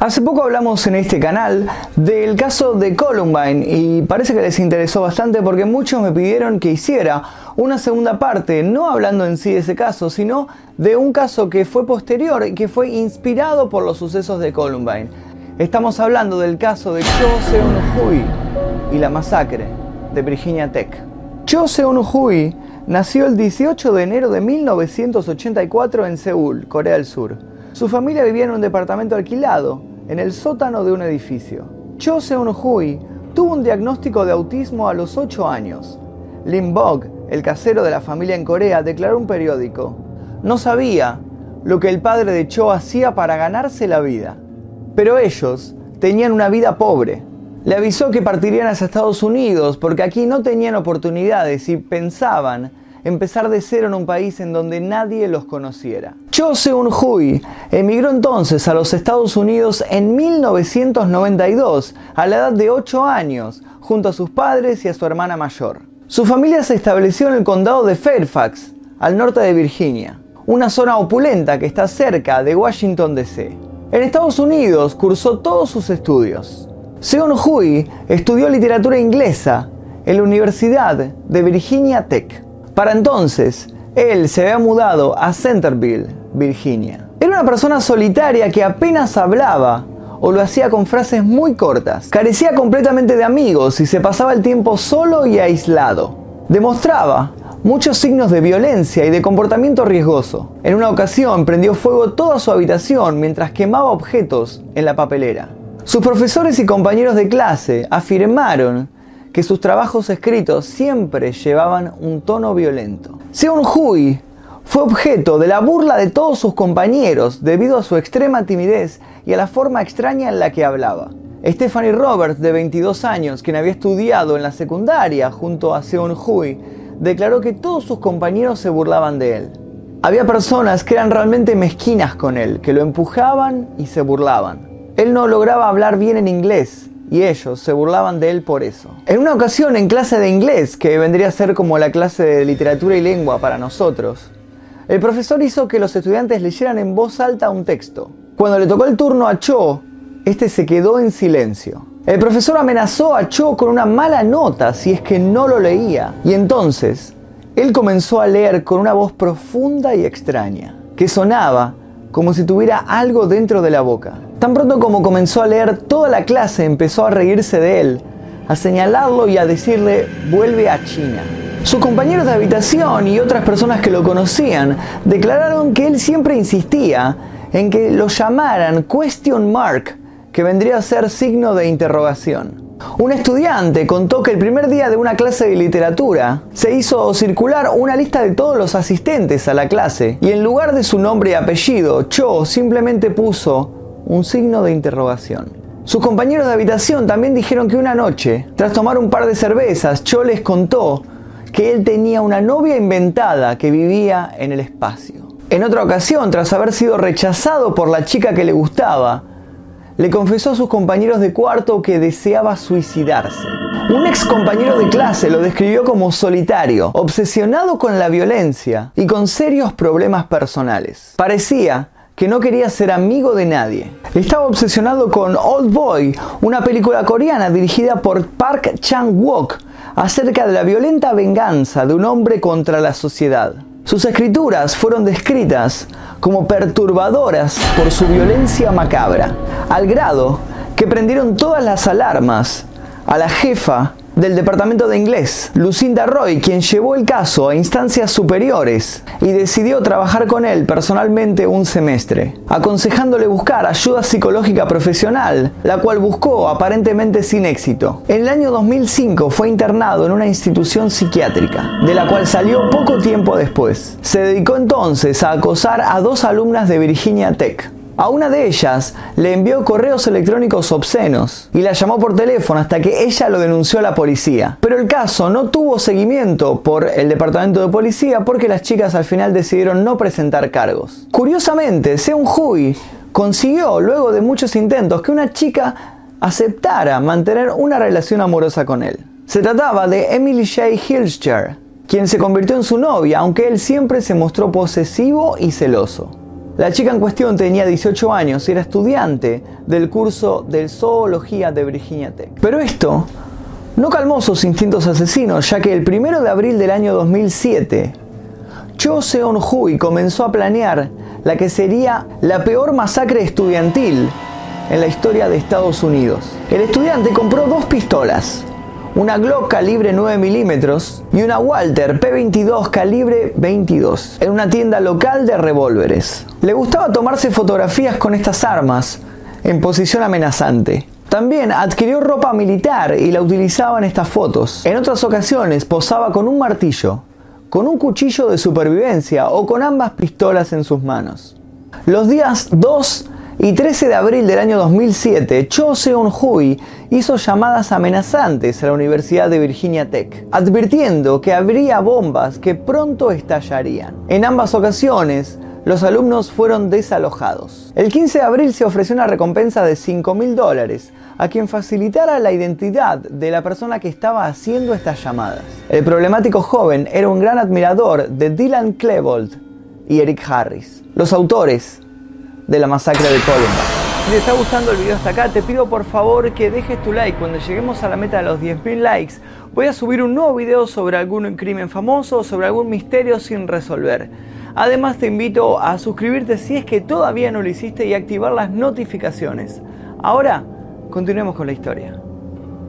Hace poco hablamos en este canal del caso de Columbine y parece que les interesó bastante porque muchos me pidieron que hiciera una segunda parte, no hablando en sí de ese caso, sino de un caso que fue posterior y que fue inspirado por los sucesos de Columbine. Estamos hablando del caso de Cho Seon-hui y la masacre de Virginia Tech. Cho Seon-hui nació el 18 de enero de 1984 en Seúl, Corea del Sur. Su familia vivía en un departamento alquilado en el sótano de un edificio. Cho Seon-hui tuvo un diagnóstico de autismo a los 8 años. Lim Bok, el casero de la familia en Corea, declaró un periódico. No sabía lo que el padre de Cho hacía para ganarse la vida. Pero ellos tenían una vida pobre. Le avisó que partirían hacia Estados Unidos porque aquí no tenían oportunidades y pensaban empezar de cero en un país en donde nadie los conociera. Cho Seun-hui emigró entonces a los Estados Unidos en 1992, a la edad de 8 años, junto a sus padres y a su hermana mayor. Su familia se estableció en el condado de Fairfax, al norte de Virginia, una zona opulenta que está cerca de Washington, D.C. En Estados Unidos cursó todos sus estudios. Seun-hui estudió literatura inglesa en la Universidad de Virginia Tech. Para entonces, él se había mudado a Centerville, Virginia. Era una persona solitaria que apenas hablaba o lo hacía con frases muy cortas. Carecía completamente de amigos y se pasaba el tiempo solo y aislado. Demostraba muchos signos de violencia y de comportamiento riesgoso. En una ocasión prendió fuego toda su habitación mientras quemaba objetos en la papelera. Sus profesores y compañeros de clase afirmaron que sus trabajos escritos siempre llevaban un tono violento. Seon Hui fue objeto de la burla de todos sus compañeros debido a su extrema timidez y a la forma extraña en la que hablaba. Stephanie Roberts, de 22 años, quien había estudiado en la secundaria junto a Seon Hui, declaró que todos sus compañeros se burlaban de él. Había personas que eran realmente mezquinas con él, que lo empujaban y se burlaban. Él no lograba hablar bien en inglés y ellos se burlaban de él por eso. En una ocasión en clase de inglés, que vendría a ser como la clase de literatura y lengua para nosotros, el profesor hizo que los estudiantes leyeran en voz alta un texto. Cuando le tocó el turno a Cho, este se quedó en silencio. El profesor amenazó a Cho con una mala nota si es que no lo leía. Y entonces, él comenzó a leer con una voz profunda y extraña, que sonaba como si tuviera algo dentro de la boca. Tan pronto como comenzó a leer, toda la clase empezó a reírse de él, a señalarlo y a decirle, vuelve a China. Sus compañeros de habitación y otras personas que lo conocían declararon que él siempre insistía en que lo llamaran question mark, que vendría a ser signo de interrogación. Un estudiante contó que el primer día de una clase de literatura se hizo circular una lista de todos los asistentes a la clase y en lugar de su nombre y apellido, Cho simplemente puso un signo de interrogación. Sus compañeros de habitación también dijeron que una noche, tras tomar un par de cervezas, Cho les contó que él tenía una novia inventada que vivía en el espacio. En otra ocasión, tras haber sido rechazado por la chica que le gustaba, le confesó a sus compañeros de cuarto que deseaba suicidarse. Un ex compañero de clase lo describió como solitario, obsesionado con la violencia y con serios problemas personales. Parecía que no quería ser amigo de nadie. Estaba obsesionado con Old Boy, una película coreana dirigida por Park Chan-wook acerca de la violenta venganza de un hombre contra la sociedad. Sus escrituras fueron descritas como perturbadoras por su violencia macabra, al grado que prendieron todas las alarmas a la jefa del Departamento de Inglés, Lucinda Roy, quien llevó el caso a instancias superiores y decidió trabajar con él personalmente un semestre, aconsejándole buscar ayuda psicológica profesional, la cual buscó aparentemente sin éxito. En el año 2005 fue internado en una institución psiquiátrica, de la cual salió poco tiempo después. Se dedicó entonces a acosar a dos alumnas de Virginia Tech a una de ellas le envió correos electrónicos obscenos y la llamó por teléfono hasta que ella lo denunció a la policía. Pero el caso no tuvo seguimiento por el departamento de policía porque las chicas al final decidieron no presentar cargos. Curiosamente, Seung Hui consiguió, luego de muchos intentos, que una chica aceptara mantener una relación amorosa con él. Se trataba de Emily J. Hilscher, quien se convirtió en su novia, aunque él siempre se mostró posesivo y celoso. La chica en cuestión tenía 18 años y era estudiante del curso de zoología de Virginia Tech. Pero esto no calmó sus instintos asesinos, ya que el 1 de abril del año 2007, Cho Seon-hui comenzó a planear la que sería la peor masacre estudiantil en la historia de Estados Unidos. El estudiante compró dos pistolas, una Glock calibre 9 milímetros y una Walter P22 calibre 22 en una tienda local de revólveres. Le gustaba tomarse fotografías con estas armas en posición amenazante. También adquirió ropa militar y la utilizaba en estas fotos. En otras ocasiones posaba con un martillo, con un cuchillo de supervivencia o con ambas pistolas en sus manos. Los días 2 y 13 de abril del año 2007, Cho Seon-hui hizo llamadas amenazantes a la Universidad de Virginia Tech, advirtiendo que habría bombas que pronto estallarían. En ambas ocasiones, los alumnos fueron desalojados. El 15 de abril se ofreció una recompensa de 5 mil dólares a quien facilitara la identidad de la persona que estaba haciendo estas llamadas. El problemático joven era un gran admirador de Dylan Klebold y Eric Harris, los autores de la masacre de Columbine. Si te está gustando el video hasta acá, te pido por favor que dejes tu like. Cuando lleguemos a la meta de los 10.000 likes, voy a subir un nuevo video sobre algún crimen famoso, sobre algún misterio sin resolver. Además te invito a suscribirte si es que todavía no lo hiciste y activar las notificaciones. Ahora, continuemos con la historia.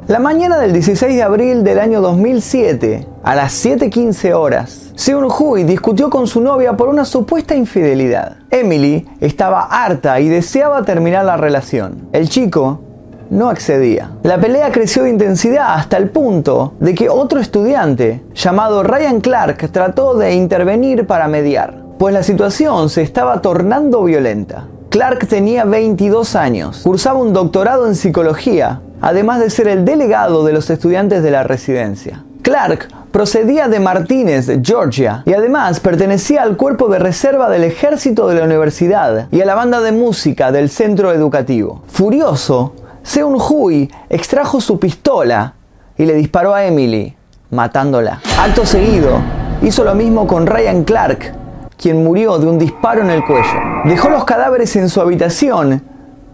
La mañana del 16 de abril del año 2007, a las 7.15 horas, Seun Hui discutió con su novia por una supuesta infidelidad. Emily estaba harta y deseaba terminar la relación. El chico no accedía. La pelea creció de intensidad hasta el punto de que otro estudiante, llamado Ryan Clark, trató de intervenir para mediar, pues la situación se estaba tornando violenta. Clark tenía 22 años, cursaba un doctorado en psicología además de ser el delegado de los estudiantes de la residencia. Clark procedía de Martínez, Georgia, y además pertenecía al cuerpo de reserva del ejército de la universidad y a la banda de música del centro educativo. Furioso, Seun Hui extrajo su pistola y le disparó a Emily, matándola. Acto seguido, hizo lo mismo con Ryan Clark, quien murió de un disparo en el cuello. Dejó los cadáveres en su habitación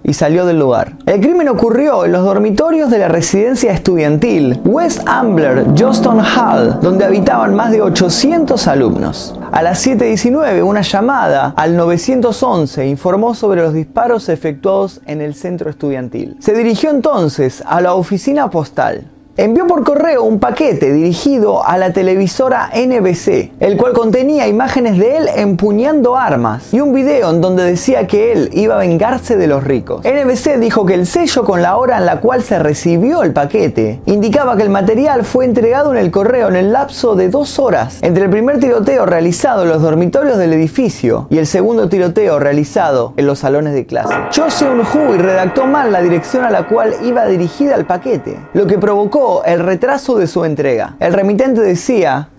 y salió del lugar. El crimen ocurrió en los dormitorios de la residencia estudiantil West Ambler Johnston Hall, donde habitaban más de 800 alumnos. A las 7.19, una llamada al 911 informó sobre los disparos efectuados en el centro estudiantil. Se dirigió entonces a la oficina postal envió por correo un paquete dirigido a la televisora NBC, el cual contenía imágenes de él empuñando armas y un video en donde decía que él iba a vengarse de los ricos. NBC dijo que el sello con la hora en la cual se recibió el paquete indicaba que el material fue entregado en el correo en el lapso de dos horas entre el primer tiroteo realizado en los dormitorios del edificio y el segundo tiroteo realizado en los salones de clase. Cho Seun-hui redactó mal la dirección a la cual iba dirigida el paquete, lo que provocó el retraso de su entrega. El remitente decía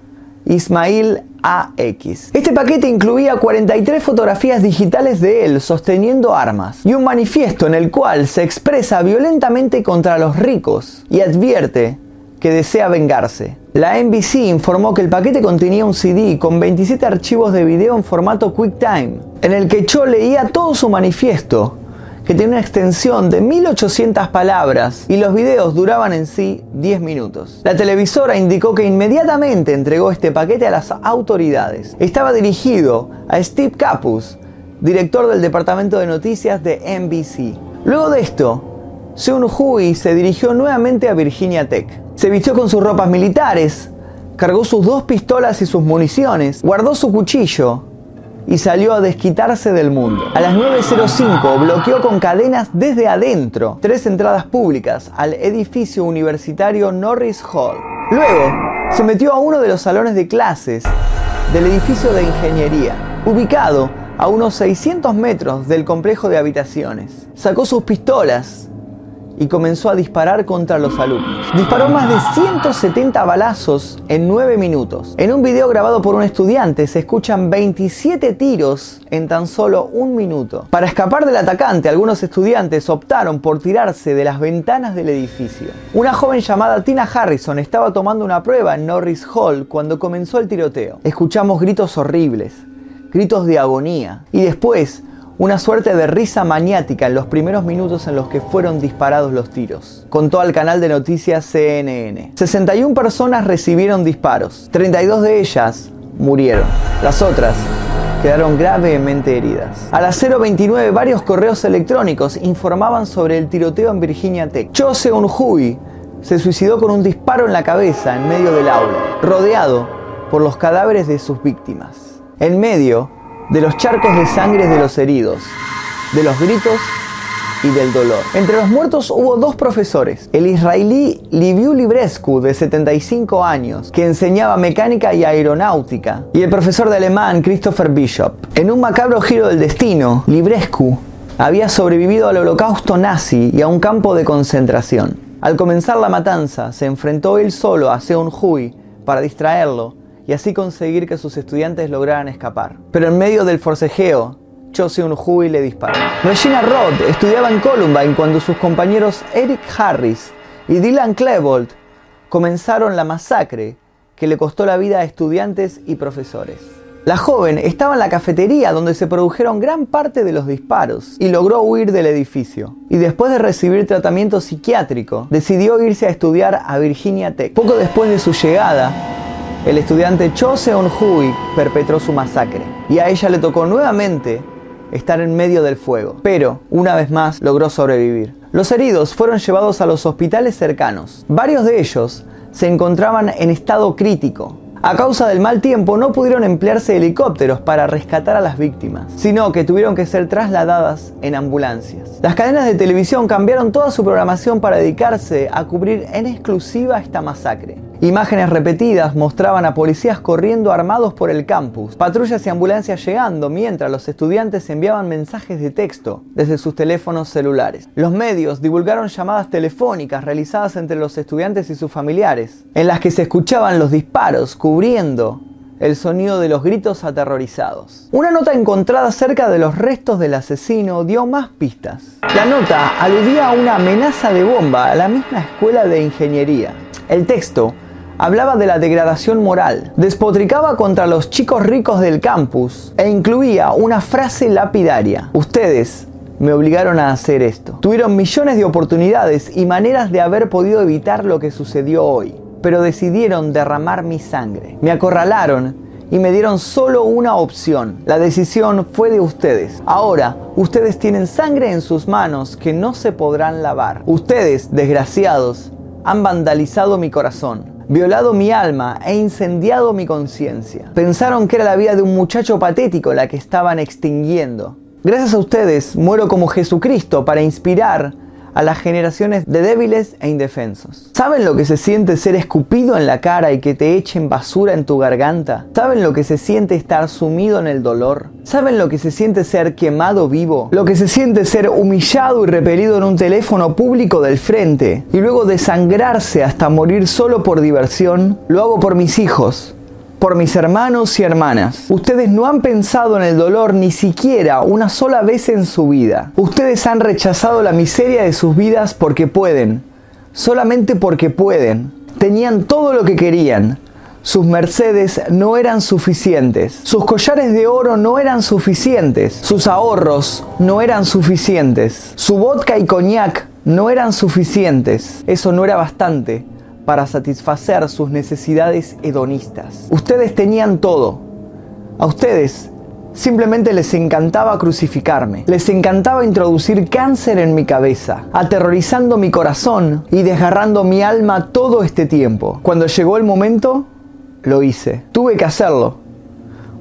Ismail AX. Este paquete incluía 43 fotografías digitales de él sosteniendo armas y un manifiesto en el cual se expresa violentamente contra los ricos y advierte que desea vengarse. La NBC informó que el paquete contenía un CD con 27 archivos de video en formato QuickTime, en el que Cho leía todo su manifiesto que tiene una extensión de 1800 palabras y los videos duraban en sí 10 minutos. La televisora indicó que inmediatamente entregó este paquete a las autoridades. Estaba dirigido a Steve Capus, director del departamento de noticias de NBC. Luego de esto, Seun Hui se dirigió nuevamente a Virginia Tech. Se vistió con sus ropas militares, cargó sus dos pistolas y sus municiones, guardó su cuchillo y salió a desquitarse del mundo. A las 9.05 bloqueó con cadenas desde adentro tres entradas públicas al edificio universitario Norris Hall. Luego se metió a uno de los salones de clases del edificio de ingeniería, ubicado a unos 600 metros del complejo de habitaciones. Sacó sus pistolas y comenzó a disparar contra los alumnos. Disparó más de 170 balazos en 9 minutos. En un video grabado por un estudiante se escuchan 27 tiros en tan solo un minuto. Para escapar del atacante, algunos estudiantes optaron por tirarse de las ventanas del edificio. Una joven llamada Tina Harrison estaba tomando una prueba en Norris Hall cuando comenzó el tiroteo. Escuchamos gritos horribles, gritos de agonía y después una suerte de risa maniática en los primeros minutos en los que fueron disparados los tiros. Contó al canal de noticias CNN. 61 personas recibieron disparos, 32 de ellas murieron. Las otras quedaron gravemente heridas. A las 0.29 varios correos electrónicos informaban sobre el tiroteo en Virginia Tech. Cho Seung-hui se suicidó con un disparo en la cabeza en medio del aula, rodeado por los cadáveres de sus víctimas. En medio de los charcos de sangre de los heridos, de los gritos y del dolor. Entre los muertos hubo dos profesores, el israelí Liviu Librescu, de 75 años, que enseñaba mecánica y aeronáutica, y el profesor de alemán Christopher Bishop. En un macabro giro del destino, Librescu había sobrevivido al holocausto nazi y a un campo de concentración. Al comenzar la matanza, se enfrentó él solo a Seun Hui para distraerlo y así conseguir que sus estudiantes lograran escapar. Pero en medio del forcejeo, Cho Seung-hui le disparó. Regina Roth estudiaba en Columbine cuando sus compañeros Eric Harris y Dylan Klebold comenzaron la masacre que le costó la vida a estudiantes y profesores. La joven estaba en la cafetería donde se produjeron gran parte de los disparos y logró huir del edificio. Y después de recibir tratamiento psiquiátrico, decidió irse a estudiar a Virginia Tech. Poco después de su llegada, el estudiante Cho Seon-hui perpetró su masacre y a ella le tocó nuevamente estar en medio del fuego, pero una vez más logró sobrevivir. Los heridos fueron llevados a los hospitales cercanos. Varios de ellos se encontraban en estado crítico. A causa del mal tiempo no pudieron emplearse helicópteros para rescatar a las víctimas, sino que tuvieron que ser trasladadas en ambulancias. Las cadenas de televisión cambiaron toda su programación para dedicarse a cubrir en exclusiva esta masacre. Imágenes repetidas mostraban a policías corriendo armados por el campus, patrullas y ambulancias llegando mientras los estudiantes enviaban mensajes de texto desde sus teléfonos celulares. Los medios divulgaron llamadas telefónicas realizadas entre los estudiantes y sus familiares, en las que se escuchaban los disparos cubriendo el sonido de los gritos aterrorizados. Una nota encontrada cerca de los restos del asesino dio más pistas. La nota aludía a una amenaza de bomba a la misma escuela de ingeniería. El texto hablaba de la degradación moral, despotricaba contra los chicos ricos del campus e incluía una frase lapidaria. Ustedes me obligaron a hacer esto. Tuvieron millones de oportunidades y maneras de haber podido evitar lo que sucedió hoy, pero decidieron derramar mi sangre. Me acorralaron y me dieron solo una opción. La decisión fue de ustedes. Ahora, ustedes tienen sangre en sus manos que no se podrán lavar. Ustedes, desgraciados, han vandalizado mi corazón violado mi alma e incendiado mi conciencia. Pensaron que era la vida de un muchacho patético la que estaban extinguiendo. Gracias a ustedes muero como Jesucristo para inspirar a las generaciones de débiles e indefensos. ¿Saben lo que se siente ser escupido en la cara y que te echen basura en tu garganta? ¿Saben lo que se siente estar sumido en el dolor? ¿Saben lo que se siente ser quemado vivo? Lo que se siente ser humillado y repelido en un teléfono público del frente y luego desangrarse hasta morir solo por diversión? Lo hago por mis hijos, por mis hermanos y hermanas. Ustedes no han pensado en el dolor ni siquiera una sola vez en su vida. Ustedes han rechazado la miseria de sus vidas porque pueden, solamente porque pueden. Tenían todo lo que querían. Sus Mercedes no eran suficientes. Sus collares de oro no eran suficientes. Sus ahorros no eran suficientes. Su vodka y coñac no eran suficientes. Eso no era bastante para satisfacer sus necesidades hedonistas. Ustedes tenían todo. A ustedes simplemente les encantaba crucificarme. Les encantaba introducir cáncer en mi cabeza, aterrorizando mi corazón y desgarrando mi alma todo este tiempo. Cuando llegó el momento, lo hice. Tuve que hacerlo.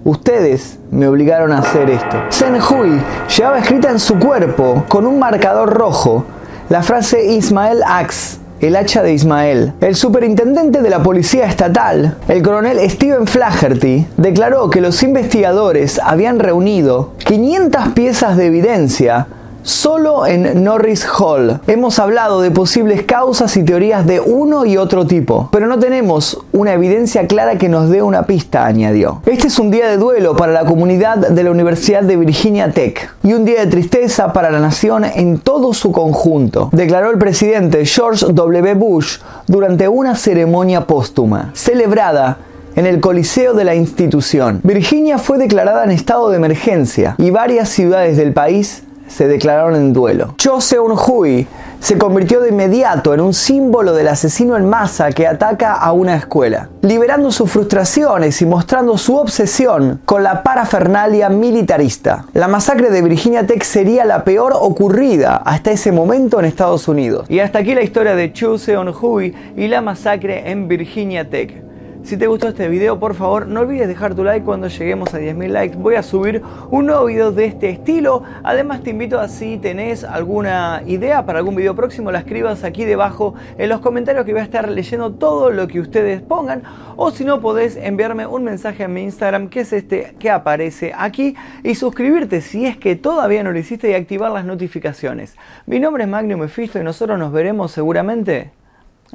Ustedes me obligaron a hacer esto. Sen Hui llevaba escrita en su cuerpo, con un marcador rojo, la frase Ismael Axe el hacha de Ismael. El superintendente de la policía estatal, el coronel Steven Flaherty, declaró que los investigadores habían reunido 500 piezas de evidencia solo en Norris Hall. Hemos hablado de posibles causas y teorías de uno y otro tipo, pero no tenemos una evidencia clara que nos dé una pista, añadió. Este es un día de duelo para la comunidad de la Universidad de Virginia Tech y un día de tristeza para la nación en todo su conjunto, declaró el presidente George W. Bush durante una ceremonia póstuma, celebrada en el Coliseo de la institución. Virginia fue declarada en estado de emergencia y varias ciudades del país se declararon en duelo. Cho Seon-hui se convirtió de inmediato en un símbolo del asesino en masa que ataca a una escuela, liberando sus frustraciones y mostrando su obsesión con la parafernalia militarista. La masacre de Virginia Tech sería la peor ocurrida hasta ese momento en Estados Unidos. Y hasta aquí la historia de Cho Seon-hui y la masacre en Virginia Tech. Si te gustó este video, por favor, no olvides dejar tu like cuando lleguemos a 10.000 likes. Voy a subir un nuevo video de este estilo. Además, te invito a si tenés alguna idea para algún video próximo, la escribas aquí debajo en los comentarios que voy a estar leyendo todo lo que ustedes pongan. O si no, podés enviarme un mensaje a mi Instagram, que es este que aparece aquí, y suscribirte si es que todavía no lo hiciste y activar las notificaciones. Mi nombre es Magnum Mephisto y nosotros nos veremos seguramente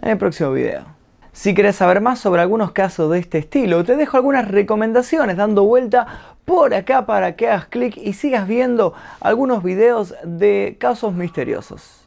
en el próximo video. Si quieres saber más sobre algunos casos de este estilo, te dejo algunas recomendaciones dando vuelta por acá para que hagas clic y sigas viendo algunos videos de casos misteriosos.